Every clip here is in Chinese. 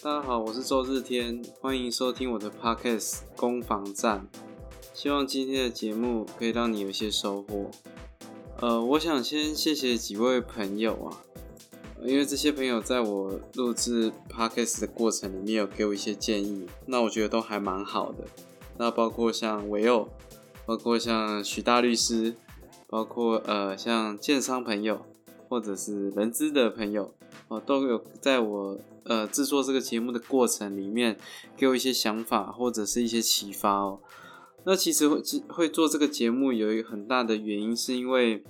大家好，我是周日天，欢迎收听我的 podcast 攻防战。希望今天的节目可以让你有一些收获。呃，我想先谢谢几位朋友啊，因为这些朋友在我录制 podcast 的过程里面有给我一些建议，那我觉得都还蛮好的。那包括像维欧，包括像许大律师，包括呃像建商朋友，或者是人资的朋友，哦，都有在我。呃，制作这个节目的过程里面，给我一些想法或者是一些启发哦。那其实会会做这个节目有一个很大的原因，是因为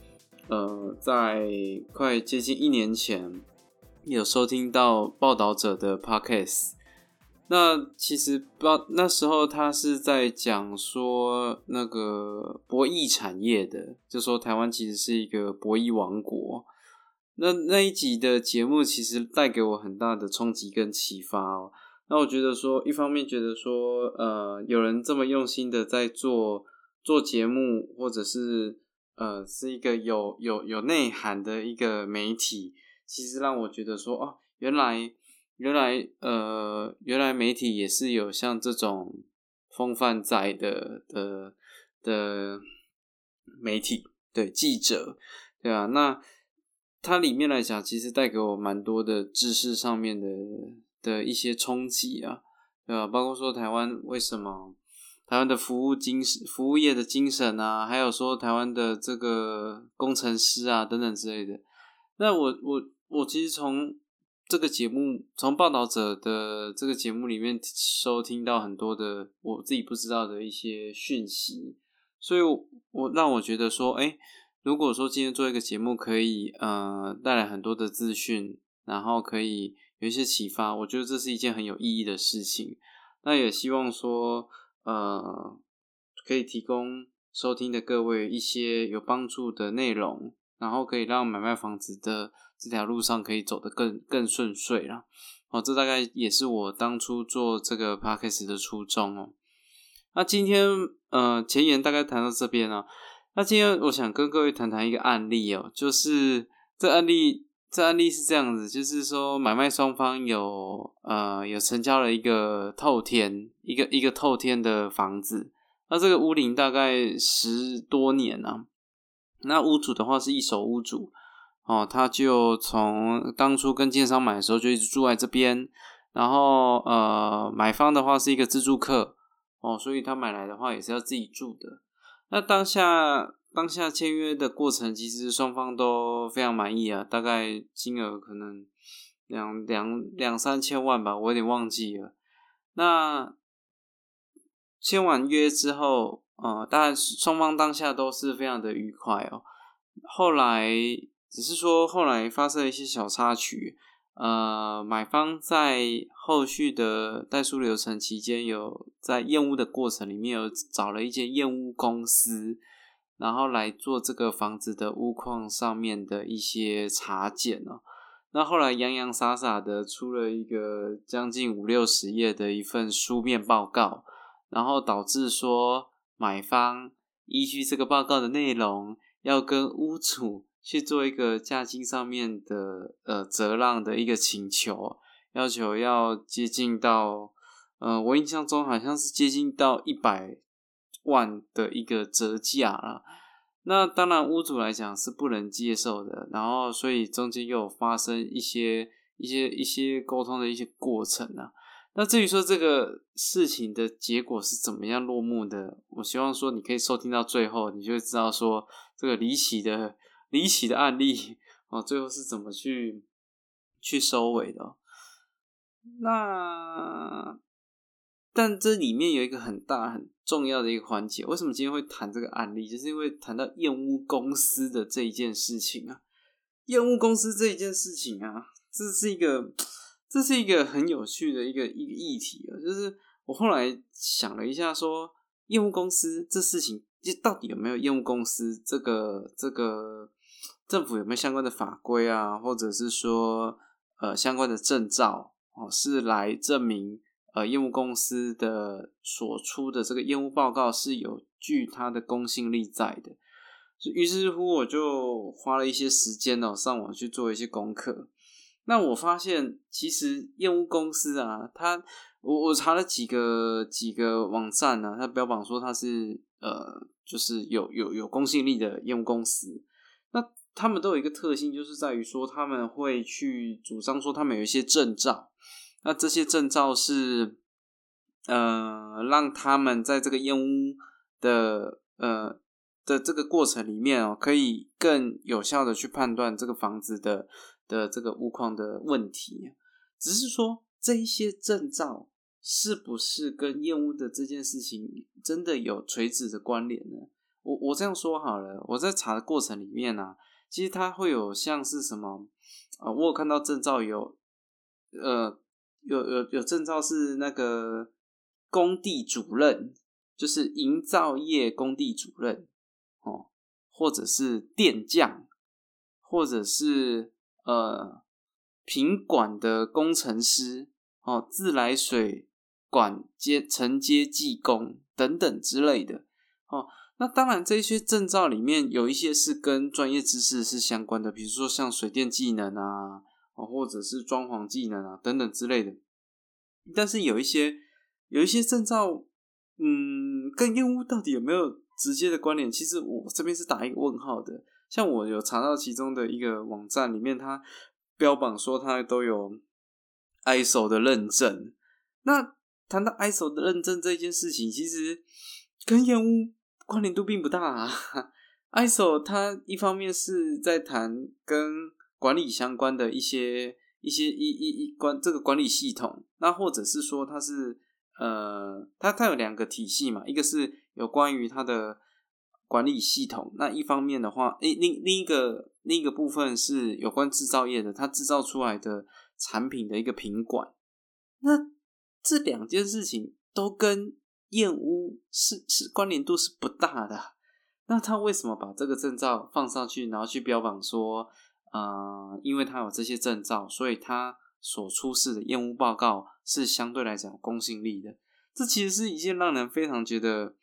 呃，在快接近一年前有收听到报道者的 podcast。那其实不那时候他是在讲说那个博弈产业的，就说台湾其实是一个博弈王国。那那一集的节目其实带给我很大的冲击跟启发哦。那我觉得说，一方面觉得说，呃，有人这么用心的在做做节目，或者是呃，是一个有有有内涵的一个媒体，其实让我觉得说，哦，原来原来呃，原来媒体也是有像这种风范在的的的媒体，对记者，对啊，那。它里面来讲，其实带给我蛮多的知识上面的的一些冲击啊，对吧？包括说台湾为什么台湾的服务精神、服务业的精神啊，还有说台湾的这个工程师啊等等之类的。那我我我其实从这个节目，从报道者的这个节目里面收听到很多的我自己不知道的一些讯息，所以我让我觉得说，哎。如果说今天做一个节目可以呃带来很多的资讯，然后可以有一些启发，我觉得这是一件很有意义的事情。那也希望说呃可以提供收听的各位一些有帮助的内容，然后可以让买卖房子的这条路上可以走得更更顺遂了。哦，这大概也是我当初做这个 podcast 的初衷哦。那今天呃前言大概谈到这边了。那今天我想跟各位谈谈一个案例哦，就是这案例，这案例是这样子，就是说买卖双方有呃有成交了一个透天，一个一个透天的房子，那这个屋龄大概十多年了，那屋主的话是一手屋主哦，他就从当初跟建商买的时候就一直住在这边，然后呃买方的话是一个自住客哦，所以他买来的话也是要自己住的。那当下当下签约的过程，其实双方都非常满意啊，大概金额可能两两两三千万吧，我有点忘记了。那签完约之后，呃，当然双方当下都是非常的愉快哦。后来只是说后来发生了一些小插曲。呃，买方在后续的代书流程期间，有在验屋的过程里面有找了一间验屋公司，然后来做这个房子的屋况上面的一些查检哦。那后来洋洋洒洒的出了一个将近五六十页的一份书面报告，然后导致说买方依据这个报告的内容，要跟屋主。去做一个价金上面的呃折让的一个请求，要求要接近到呃我印象中好像是接近到一百万的一个折价了。那当然屋主来讲是不能接受的，然后所以中间又有发生一些一些一些沟通的一些过程啊。那至于说这个事情的结果是怎么样落幕的，我希望说你可以收听到最后，你就会知道说这个离奇的。离奇的案例哦，最后是怎么去去收尾的？那但这里面有一个很大很重要的一个环节，为什么今天会谈这个案例？就是因为谈到验屋公司的这一件事情啊，验屋公司这一件事情啊，这是一个这是一个很有趣的一个一个议题啊。就是我后来想了一下，说验屋公司这事情，就到底有没有验屋公司这个这个？政府有没有相关的法规啊，或者是说呃相关的证照哦，是来证明呃业务公司的所出的这个业务报告是有具它的公信力在的。于是乎，我就花了一些时间哦，上网去做一些功课。那我发现，其实业务公司啊，它我我查了几个几个网站呢，它标榜说它是呃，就是有有有公信力的业务公司。他们都有一个特性，就是在于说他们会去主张说他们有一些证照，那这些证照是呃，让他们在这个验屋的呃。的这个过程里面哦，可以更有效的去判断这个房子的的这个物况的问题。只是说这一些证照是不是跟验屋的这件事情真的有垂直的关联呢？我我这样说好了，我在查的过程里面呢，其实它会有像是什么啊？我有看到证照有呃有有有证照是那个工地主任，就是营造业工地主任。哦或者是电匠，或者是呃品管的工程师哦，自来水管接承接技工等等之类的哦。那当然，这些证照里面有一些是跟专业知识是相关的，比如说像水电技能啊，或者是装潢技能啊等等之类的。但是有一些有一些证照，嗯，跟业务到底有没有？直接的关联，其实我这边是打一个问号的。像我有查到其中的一个网站里面，它标榜说它都有 ISO 的认证。那谈到 ISO 的认证这件事情，其实跟业务关联度并不大。啊。ISO 它一方面是在谈跟管理相关的一些一些一一一关这个管理系统，那或者是说它是呃，它它有两个体系嘛，一个是。有关于它的管理系统，那一方面的话，诶另另一个另一个部分是有关制造业的，它制造出来的产品的一个品管，那这两件事情都跟验屋是是关联度是不大的。那他为什么把这个证照放上去，然后去标榜说，呃，因为他有这些证照，所以他所出示的验屋报告是相对来讲公信力的？这其实是一件让人非常觉得。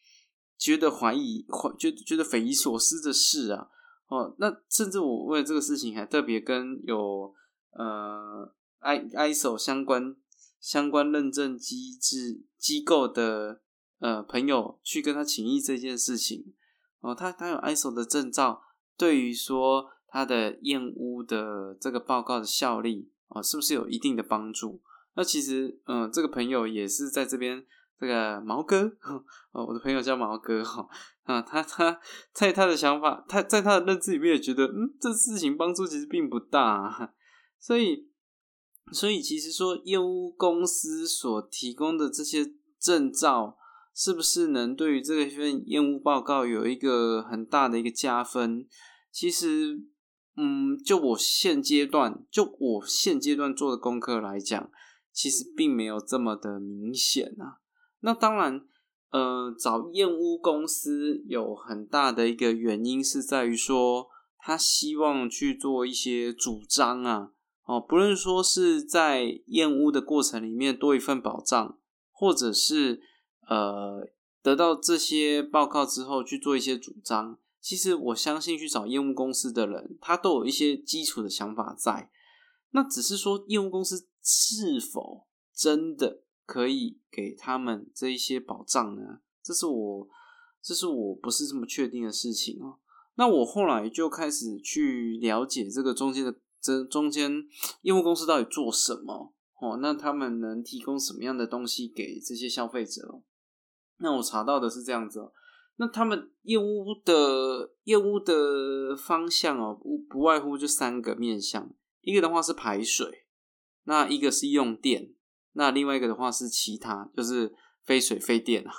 觉得怀疑，怀觉觉得匪夷所思的事啊，哦，那甚至我为了这个事情还特别跟有呃 i ISO 相关相关认证机制机构的呃朋友去跟他请益这件事情哦，他他有 ISO 的证照，对于说他的验屋的这个报告的效力哦，是不是有一定的帮助？那其实嗯，这个朋友也是在这边。这个毛哥，哦，我的朋友叫毛哥，哈啊，他他在他的想法，他在他的认知里面也觉得，嗯，这事情帮助其实并不大，所以，所以其实说业务公司所提供的这些证照，是不是能对于这份业务报告有一个很大的一个加分？其实，嗯，就我现阶段，就我现阶段做的功课来讲，其实并没有这么的明显啊。那当然，呃，找验屋公司有很大的一个原因是在于说，他希望去做一些主张啊，哦，不论说是在验屋的过程里面多一份保障，或者是呃得到这些报告之后去做一些主张，其实我相信去找业务公司的人，他都有一些基础的想法在，那只是说业务公司是否真的。可以给他们这一些保障呢？这是我，这是我不是这么确定的事情哦。那我后来就开始去了解这个中间的这中间业务公司到底做什么哦？那他们能提供什么样的东西给这些消费者？那我查到的是这样子哦。那他们业务的业务的方向哦，不不外乎就三个面向，一个的话是排水，那一个是用电。那另外一个的话是其他，就是非水非电啊，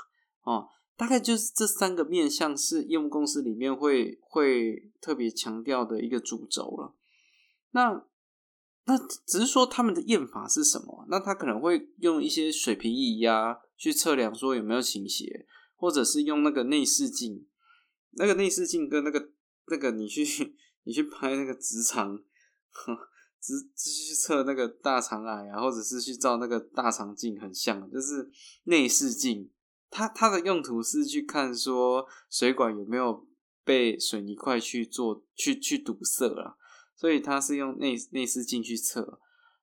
哦，大概就是这三个面向是业务公司里面会会特别强调的一个主轴了。那那只是说他们的验法是什么？那他可能会用一些水平仪呀去测量说有没有倾斜，或者是用那个内视镜，那个内视镜跟那个那个你去你去拍那个直肠。直直去测那个大肠癌啊，或者是去照那个大肠镜，很像，就是内视镜。它它的用途是去看说水管有没有被水泥块去做去去堵塞了，所以它是用内内视镜去测。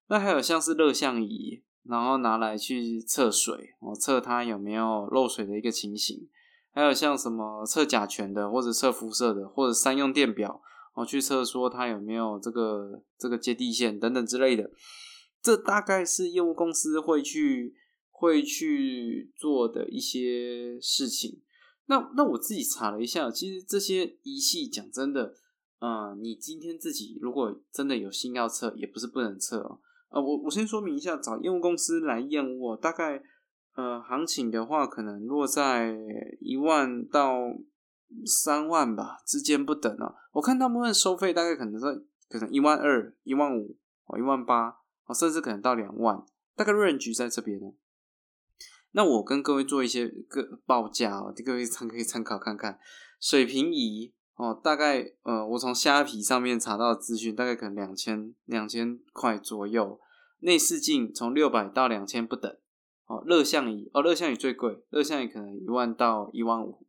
那还有像是热像仪，然后拿来去测水，哦，测它有没有漏水的一个情形。还有像什么测甲醛的，或者测辐射的，或者三用电表，哦，去测说它有没有这个这个接地线等等之类的。这大概是业务公司会去会去做的一些事情。那那我自己查了一下，其实这些仪器讲真的，嗯，你今天自己如果真的有心要测，也不是不能测哦。呃，我我先说明一下，找业务公司来验屋，大概。呃，行情的话，可能落在一万到三万吧之间不等啊。我看大部分收费大概可能在可能一万二、一万五、哦一万八，哦甚至可能到两万，大概 range 在这边呢。那我跟各位做一些个报价哦，各位参可以参考看看。水平仪哦，大概呃，我从虾皮上面查到资讯，大概可能两千两千块左右。内视镜从六百到两千不等。哦，热像仪哦，热像仪最贵，热像仪可能一万到一万五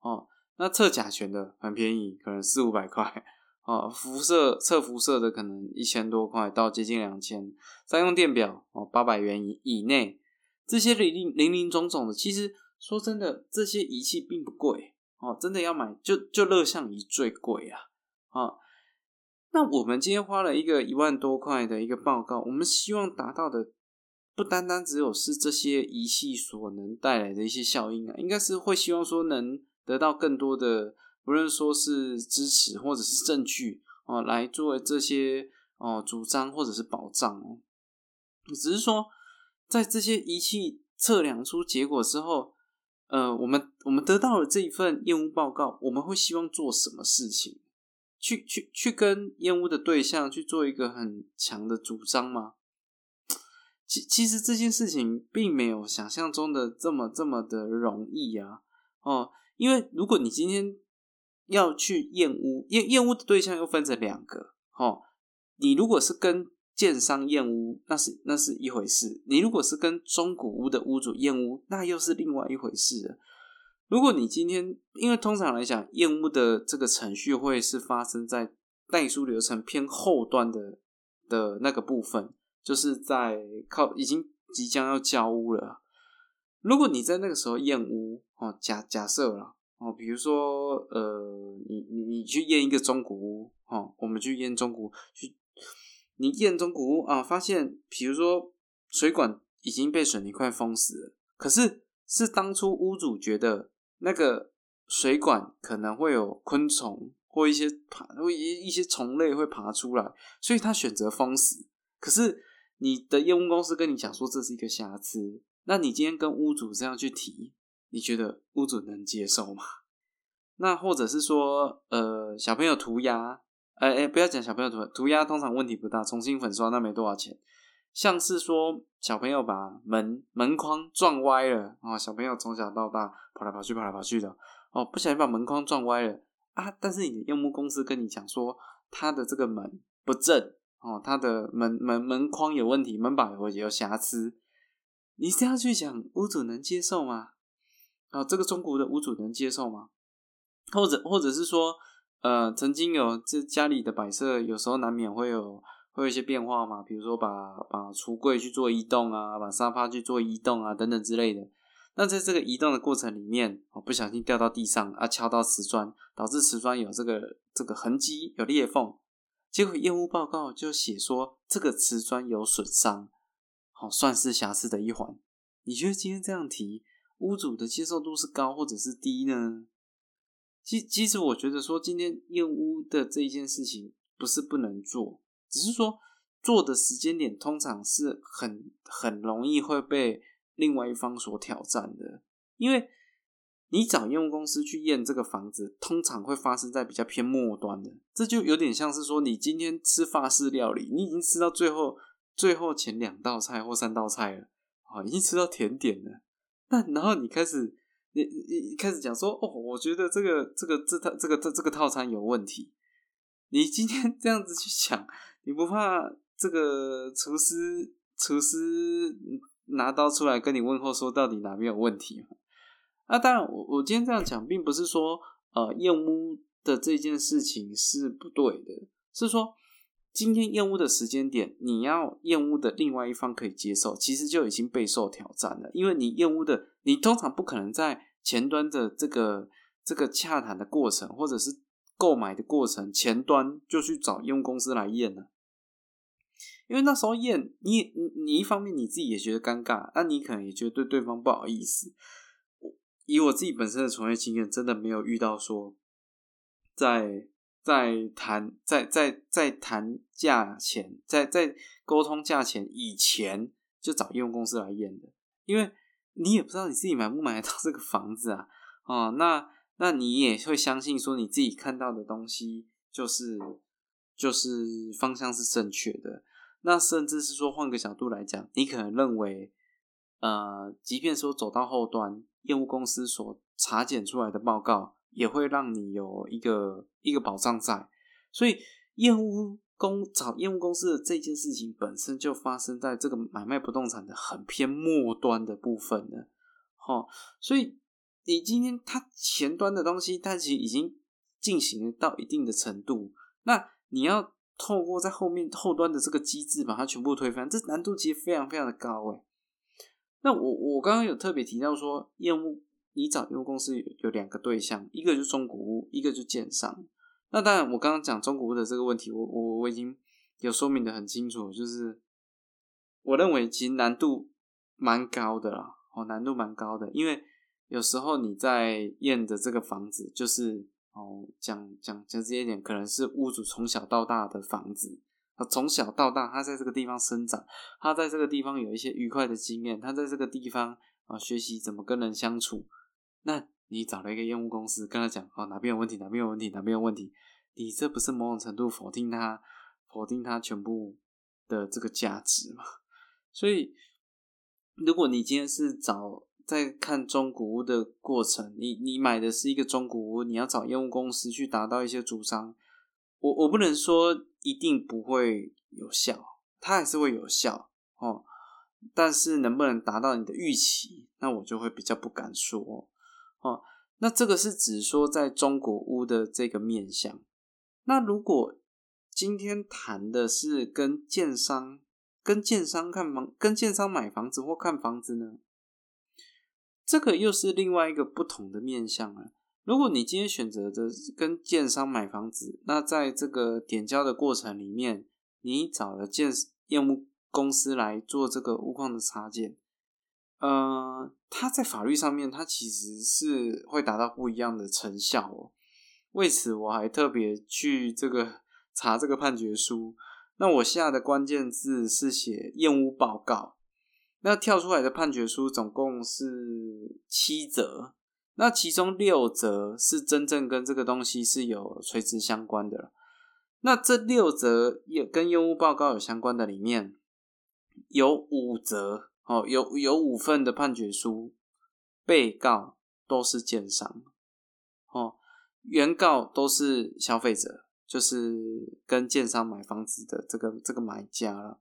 哦。那测甲醛的很便宜，可能四五百块哦。辐射测辐射的可能一千多块到接近两千。三用电表哦，八百元以以内，这些零零零零总总的，其实说真的，这些仪器并不贵哦。真的要买，就就热像仪最贵啊啊。那我们今天花了一个一万多块的一个报告，我们希望达到的。不单单只有是这些仪器所能带来的一些效应啊，应该是会希望说能得到更多的，不论说是支持或者是证据哦，来作为这些哦主张或者是保障哦。只是说，在这些仪器测量出结果之后，呃，我们我们得到了这一份验屋报告，我们会希望做什么事情？去去去跟验屋的对象去做一个很强的主张吗？其其实这件事情并没有想象中的这么这么的容易啊！哦，因为如果你今天要去验屋，验验屋的对象又分成两个哦。你如果是跟建商验屋，那是那是一回事；你如果是跟中古屋的屋主验屋，那又是另外一回事了。如果你今天，因为通常来讲，验屋的这个程序会是发生在代书流程偏后端的的那个部分。就是在靠已经即将要交屋了。如果你在那个时候验屋哦，假假设了哦，比如说呃，你你你去验一个中古屋哦，我们去验中古去，你验中古屋啊，发现比如说水管已经被水泥块封死了，可是是当初屋主觉得那个水管可能会有昆虫或一些爬或一一些虫类会爬出来，所以他选择封死，可是。你的业务公司跟你讲说这是一个瑕疵，那你今天跟屋主这样去提，你觉得屋主能接受吗？那或者是说，呃，小朋友涂鸦，哎哎，不要讲小朋友涂涂鸦，通常问题不大，重新粉刷那没多少钱。像是说小朋友把门门框撞歪了啊，小朋友从小到大跑来跑去跑来跑去的，哦，不小心把门框撞歪了啊，但是你的业务公司跟你讲说他的这个门不正。哦，他的门门门框有问题，门把有有瑕疵，你这样去讲，屋主能接受吗？哦，这个中国的屋主能接受吗？或者或者是说，呃，曾经有这家里的摆设，有时候难免会有会有一些变化嘛，比如说把把橱柜去做移动啊，把沙发去做移动啊，等等之类的。那在这个移动的过程里面，哦，不小心掉到地上啊，敲到瓷砖，导致瓷砖有这个这个痕迹，有裂缝。结果验屋报告就写说这个瓷砖有损伤，好算是瑕疵的一环。你觉得今天这样提，屋主的接受度是高或者是低呢？其其实我觉得说今天验屋的这一件事情不是不能做，只是说做的时间点通常是很很容易会被另外一方所挑战的，因为。你找业务公司去验这个房子，通常会发生在比较偏末端的，这就有点像是说，你今天吃法式料理，你已经吃到最后最后前两道菜或三道菜了，啊，已经吃到甜点了，那然后你开始你你开始讲说，哦，我觉得这个这个这套这个这这个套餐有问题，你今天 这样子去讲，你不怕这个厨师厨师拿刀出来跟你问候说，到底哪边有问题吗？那当然，我我今天这样讲，并不是说呃验屋的这件事情是不对的，是说今天验屋的时间点，你要验屋的另外一方可以接受，其实就已经备受挑战了。因为你验屋的，你通常不可能在前端的这个这个洽谈的过程，或者是购买的过程前端就去找验屋公司来验了。因为那时候验你你你一方面你自己也觉得尴尬，那你可能也觉得对对方不好意思。以我自己本身的从业经验，真的没有遇到说在。在谈在在在谈价钱，在在沟通价钱以前就找业务公司来验的，因为你也不知道你自己买不买得到这个房子啊，哦，那那你也会相信说你自己看到的东西就是就是方向是正确的，那甚至是说换个角度来讲，你可能认为，呃，即便说走到后端，业务公司所查检出来的报告。也会让你有一个一个保障在，所以验屋公找业务公司的这件事情本身就发生在这个买卖不动产的很偏末端的部分呢，哦，所以你今天它前端的东西，它其实已经进行到一定的程度，那你要透过在后面后端的这个机制把它全部推翻，这难度其实非常非常的高诶。那我我刚刚有特别提到说业务。你找业务公司有有两个对象，一个就是中古屋，一个就是建商。那当然，我刚刚讲中古屋的这个问题，我我我已经有说明的很清楚，就是我认为其实难度蛮高的啦，哦，难度蛮高的，因为有时候你在验的这个房子，就是哦，讲讲讲直接点，可能是屋主从小到大的房子，他从小到大他在这个地方生长，他在这个地方有一些愉快的经验，他在这个地方啊学习怎么跟人相处。那你找了一个业务公司，跟他讲哦哪边有问题，哪边有问题，哪边有问题，你这不是某种程度否定他，否定他全部的这个价值吗？所以，如果你今天是找在看中古屋的过程，你你买的是一个中古屋，你要找业务公司去达到一些主张，我我不能说一定不会有效，它还是会有效哦，但是能不能达到你的预期，那我就会比较不敢说。哦，那这个是指说在中国屋的这个面向。那如果今天谈的是跟建商、跟建商看房、跟建商买房子或看房子呢？这个又是另外一个不同的面向了。如果你今天选择的跟建商买房子，那在这个点交的过程里面，你找了建业务公司来做这个屋况的插件。呃，它在法律上面，它其实是会达到不一样的成效哦。为此，我还特别去这个查这个判决书。那我下的关键字是写验屋报告。那跳出来的判决书总共是七则，那其中六则是真正跟这个东西是有垂直相关的。那这六则也跟验屋报告有相关的里面，有五则。哦，有有五份的判决书，被告都是建商，哦，原告都是消费者，就是跟建商买房子的这个这个买家了。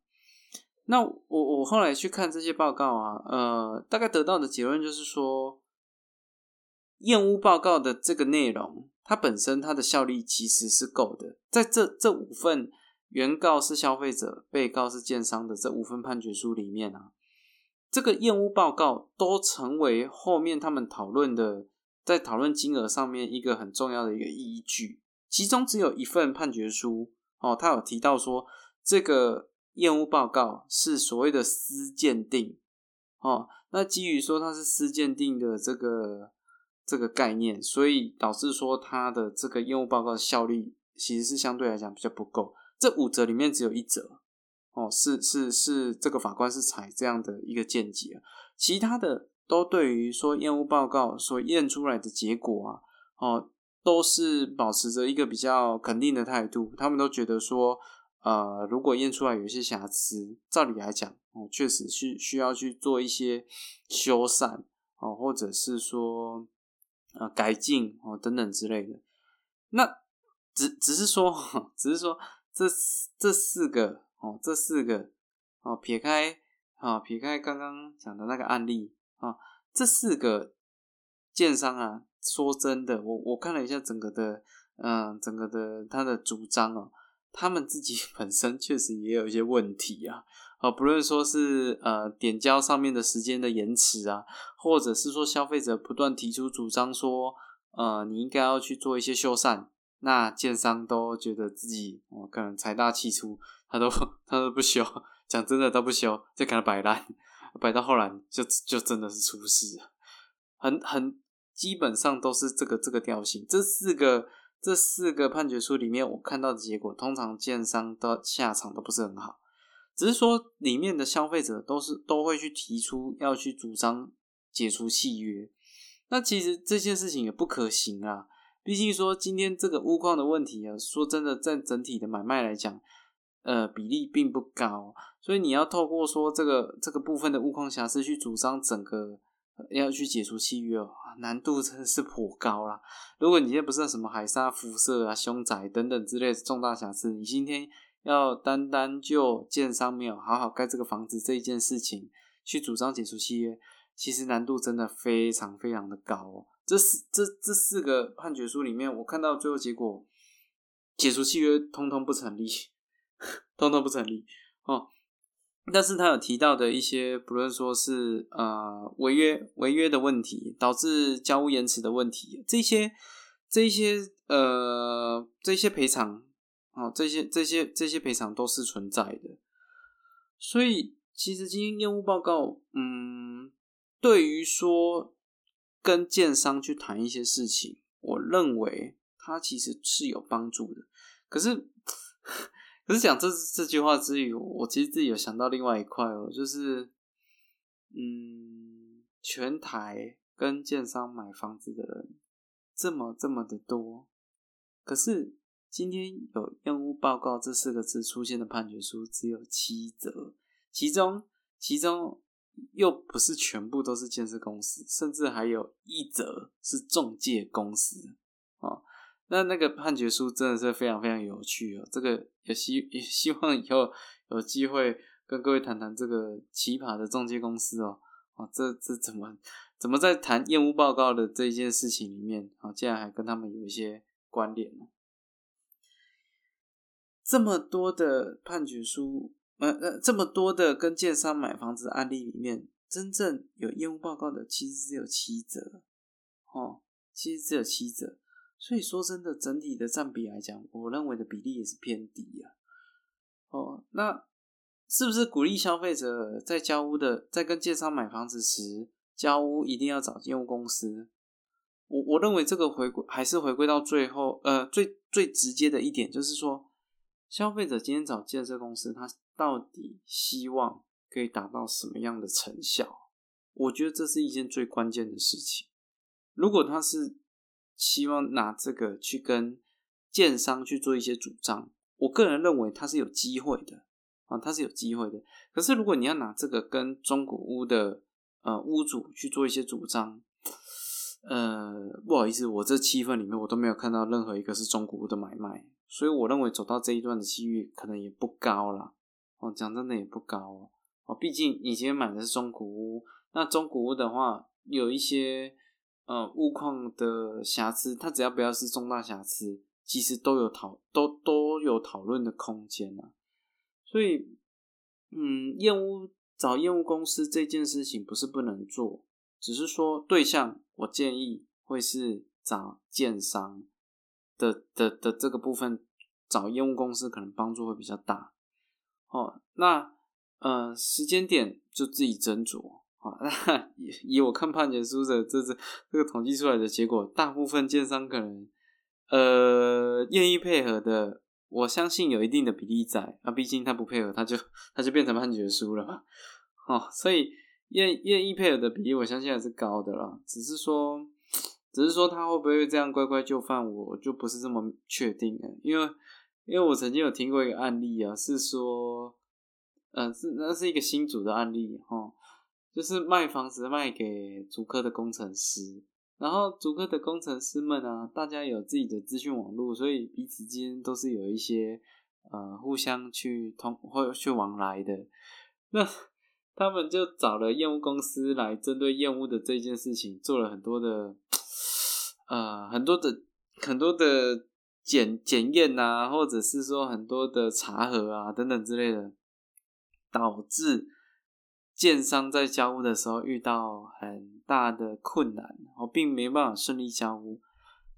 那我我后来去看这些报告啊，呃，大概得到的结论就是说，验屋报告的这个内容，它本身它的效力其实是够的，在这这五份原告是消费者，被告是建商的这五份判决书里面啊。这个验屋报告都成为后面他们讨论的，在讨论金额上面一个很重要的一个依据。其中只有一份判决书哦，他有提到说这个验屋报告是所谓的私鉴定哦。那基于说它是私鉴定的这个这个概念，所以导致说它的这个验屋报告的效率其实是相对来讲比较不够。这五则里面只有一则。哦，是是是，这个法官是采这样的一个见解，其他的都对于说验屋报告所验出来的结果啊，哦，都是保持着一个比较肯定的态度。他们都觉得说，呃，如果验出来有一些瑕疵，照理来讲，哦，确实需需要去做一些修缮，哦，或者是说呃改进哦等等之类的。那只只是说，只是说这这四个。哦，这四个哦，撇开啊，撇开刚刚讲的那个案例啊，这四个建商啊，说真的，我我看了一下整个的，嗯，整个的他的主张哦，他们自己 本身确实也有一些问题啊，啊，不论说是呃点交上面的时间的延迟啊，或者是说消费者不断提出主张说，呃，你应该要去做一些修缮，那建商都觉得自己哦可能财大气粗，他都 他都不修，讲真的都不修，就给他摆烂，摆到后来就就真的是出事，很很基本上都是这个这个调性，这四个。这四个判决书里面，我看到的结果，通常建商的下场都不是很好。只是说，里面的消费者都是都会去提出要去主张解除契约。那其实这件事情也不可行啊。毕竟说，今天这个物况的问题啊，说真的，在整体的买卖来讲，呃，比例并不高。所以你要透过说这个这个部分的物况瑕疵去主张整个。要去解除契约哦，难度真的是颇高啦。如果你今天不是什么海沙辐射啊、凶宅等等之类的重大瑕疵，你今天要单单就建商没有好好盖这个房子这一件事情去主张解除契约，其实难度真的非常非常的高哦。这四这这四个判决书里面，我看到最后结果，解除契约通通不成立，通通不成立哦。但是他有提到的一些，不论说是呃违约违约的问题，导致交屋延迟的问题，这些这些呃这些赔偿哦，这些这些这些赔偿都是存在的。所以其实今天业务报告，嗯，对于说跟建商去谈一些事情，我认为它其实是有帮助的。可是。可是讲这这句话之余，我其实自己有想到另外一块哦，就是，嗯，全台跟建商买房子的人这么这么的多，可是今天有验屋报告这四个字出现的判决书只有七则，其中其中又不是全部都是建设公司，甚至还有一则是中介公司啊。那那个判决书真的是非常非常有趣哦，这个也希也希望以后有机会跟各位谈谈这个奇葩的中介公司哦，啊，这这怎么怎么在谈验屋报告的这一件事情里面啊，竟然还跟他们有一些关联呢？这么多的判决书，呃呃，这么多的跟建商买房子案例里面，真正有验屋报告的其实只有七折，哦，其实只有七折。所以说真的，整体的占比来讲，我认为的比例也是偏低呀。哦，那是不是鼓励消费者在交屋的，在跟建商买房子时，交屋一定要找建屋公司？我我认为这个回归还是回归到最后，呃，最最直接的一点就是说，消费者今天找建设公司，他到底希望可以达到什么样的成效？我觉得这是一件最关键的事情。如果他是希望拿这个去跟建商去做一些主张，我个人认为他是有机会的啊，他是有机会的。可是如果你要拿这个跟中古屋的呃屋主去做一些主张，呃，不好意思，我这七份里面我都没有看到任何一个是中古屋的买卖，所以我认为走到这一段的机遇可能也不高了。哦，讲真的也不高哦，哦，毕竟你今天买的是中古屋，那中古屋的话有一些。呃，物况的瑕疵，它只要不要是重大瑕疵，其实都有讨都都有讨论的空间啊。所以，嗯，验屋找验屋公司这件事情不是不能做，只是说对象，我建议会是找建商的的的这个部分，找验屋公司可能帮助会比较大。哦，那呃，时间点就自己斟酌。那 以以我看判决书的这这这个统计出来的结果，大部分建商可能呃愿意配合的，我相信有一定的比例在。那毕竟他不配合，他就他就变成判决书了嘛。哦，所以愿愿意配合的比例，我相信还是高的啦。只是说，只是说他会不会这样乖乖就范，我就不是这么确定了。因为因为我曾经有听过一个案例啊，是说，嗯，是那是一个新组的案例哈。就是卖房子卖给主科的工程师，然后主科的工程师们啊，大家有自己的资讯网络，所以彼此间都是有一些呃互相去通或去往来的。那他们就找了业务公司来针对业务的这件事情做了很多的呃很多的很多的检检验啊，或者是说很多的查核啊等等之类的，导致建商在交屋的时候遇到很大的困难，我并没办法顺利交屋。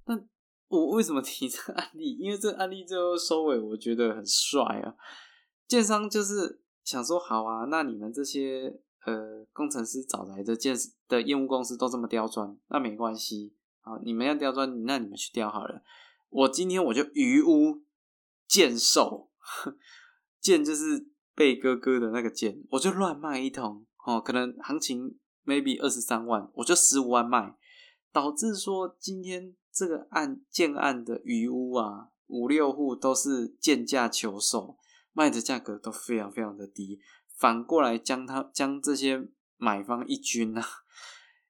那我为什么提这个案例？因为这个案例最后收尾，我觉得很帅啊！建商就是想说，好啊，那你们这些呃工程师找来的建的业务公司都这么刁钻，那没关系啊，你们要刁钻，那你们去刁好了。我今天我就鱼屋贱售，贱就是贝哥哥的那个贱，我就乱卖一通哦，可能行情 maybe 二十三万，我就十五万卖，导致说今天这个案建案的鱼屋啊，五六户都是贱价求售，卖的价格都非常非常的低，反过来将他将这些买方一军啊，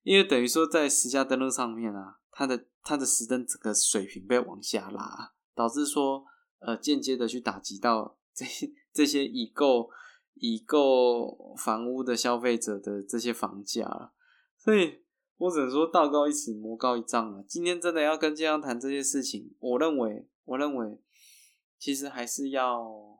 因为等于说在实价登录上面啊，它的。它的实登整个水平被往下拉，导致说呃间接的去打击到这这些已购已购房屋的消费者的这些房价所以我只能说道高一尺魔高一丈了。今天真的要跟建商谈这些事情，我认为我认为其实还是要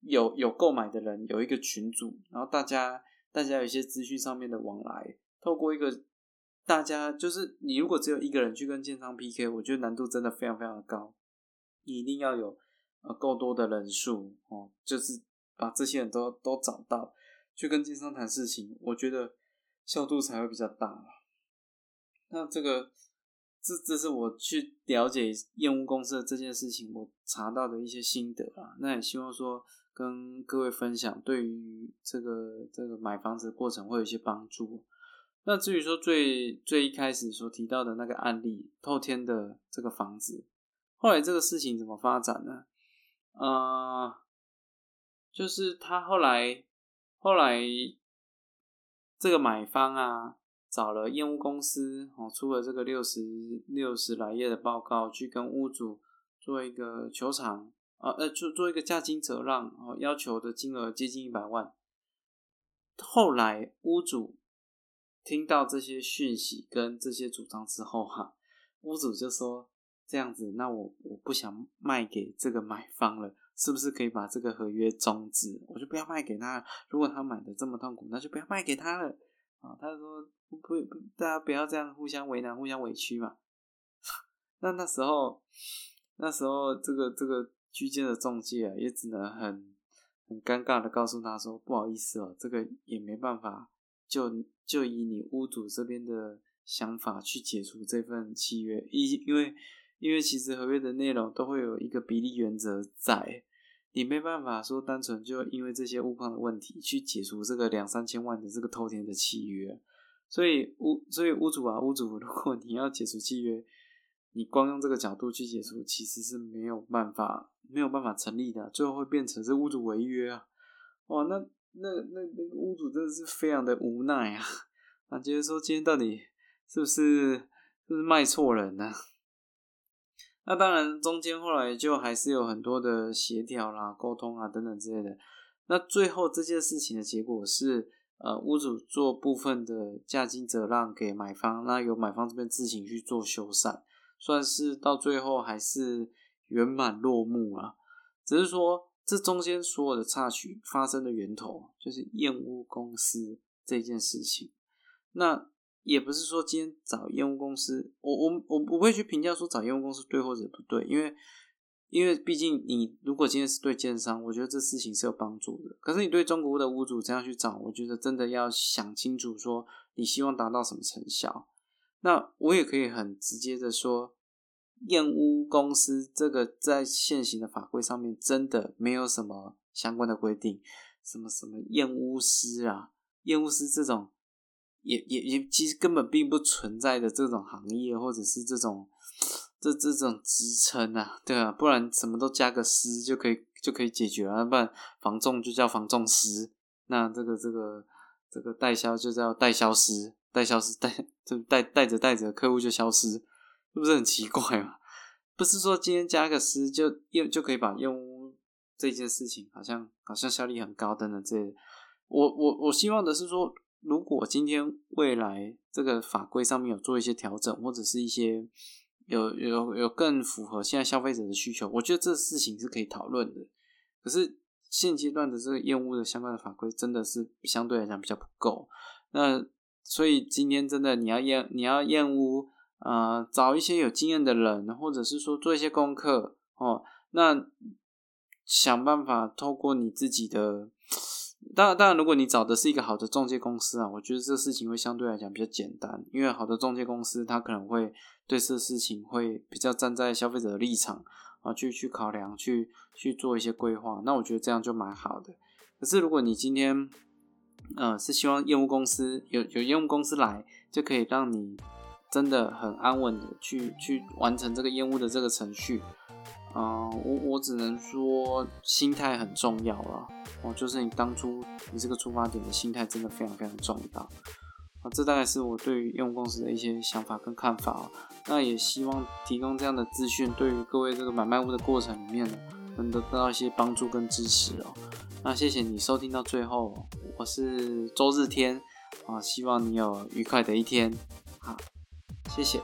有有购买的人有一个群组，然后大家大家有一些资讯上面的往来，透过一个。大家就是你，如果只有一个人去跟建商 PK，我觉得难度真的非常非常的高。你一定要有呃够多的人数哦，就是把这些人都都找到，去跟建商谈事情，我觉得效度才会比较大。那这个这这是我去了解业务公司的这件事情，我查到的一些心得啊。那也希望说跟各位分享，对于这个这个买房子的过程会有一些帮助。那至于说最最一开始所提到的那个案例，透天的这个房子，后来这个事情怎么发展呢？呃，就是他后来后来这个买方啊，找了验屋公司哦，出了这个六十六十来页的报告，去跟屋主做一个球场啊，呃，做做一个价金折让，哦，要求的金额接近一百万。后来屋主。听到这些讯息跟这些主张之后，哈，屋主就说这样子，那我我不想卖给这个买方了，是不是可以把这个合约终止？我就不要卖给他。如果他买的这么痛苦，那就不要卖给他了。啊，他说不不，大家不要这样互相为难、互相委屈嘛。那那时候，那时候这个这个居间的中介啊，也只能很很尴尬的告诉他说，不好意思哦，这个也没办法。就就以你屋主这边的想法去解除这份契约，因因为因为其实合约的内容都会有一个比例原则在，你没办法说单纯就因为这些物况的问题去解除这个两三千万的这个偷天的契约，所以屋所以屋主啊屋主，如果你要解除契约，你光用这个角度去解除，其实是没有办法没有办法成立的，最后会变成是屋主违约啊，哇那。那那那个屋主真的是非常的无奈啊！啊，觉得说今天到底是不是是不是卖错人呢？那当然，中间后来就还是有很多的协调啦、沟通啊等等之类的。那最后这件事情的结果是，呃，屋主做部分的价金折让给买方，那由买方这边自行去做修缮，算是到最后还是圆满落幕啊。只是说。这中间所有的插曲发生的源头，就是燕屋公司这件事情。那也不是说今天找燕屋公司，我我我不会去评价说找燕屋公司对或者不对，因为因为毕竟你如果今天是对建商，我觉得这事情是有帮助的。可是你对中国的屋主这样去找，我觉得真的要想清楚，说你希望达到什么成效。那我也可以很直接的说。验屋公司这个在现行的法规上面真的没有什么相关的规定，什么什么验屋师啊，验屋师这种也也也其实根本并不存在的这种行业或者是这种这这种职称啊，对啊，不然什么都加个师就可以就可以解决了，不然房仲就叫房仲师，那这个这个这个代销就叫代销师，带消失带就带带着带着客户就消失。是不是很奇怪嘛？不是说今天加个师就又就可以把用这件事情好像好像效率很高等等这，我我我希望的是说，如果今天未来这个法规上面有做一些调整，或者是一些有有有更符合现在消费者的需求，我觉得这事情是可以讨论的。可是现阶段的这个厌恶的相关的法规真的是相对来讲比较不够。那所以今天真的你要厌你要厌恶，呃，找一些有经验的人，或者是说做一些功课哦，那想办法透过你自己的。当然，当然，如果你找的是一个好的中介公司啊，我觉得这事情会相对来讲比较简单，因为好的中介公司他可能会对这事情会比较站在消费者的立场啊，去去考量，去去做一些规划。那我觉得这样就蛮好的。可是如果你今天，呃，是希望业务公司有有业务公司来，就可以让你真的很安稳的去去完成这个业务的这个程序。啊，我我只能说心态很重要了哦，就是你当初你这个出发点的心态真的非常非常重要啊，这大概是我对于业务公司的一些想法跟看法哦。那也希望提供这样的资讯，对于各位这个买卖屋的过程里面呢，能得到一些帮助跟支持哦。那谢谢你收听到最后，我是周日天啊，希望你有愉快的一天，好，谢谢。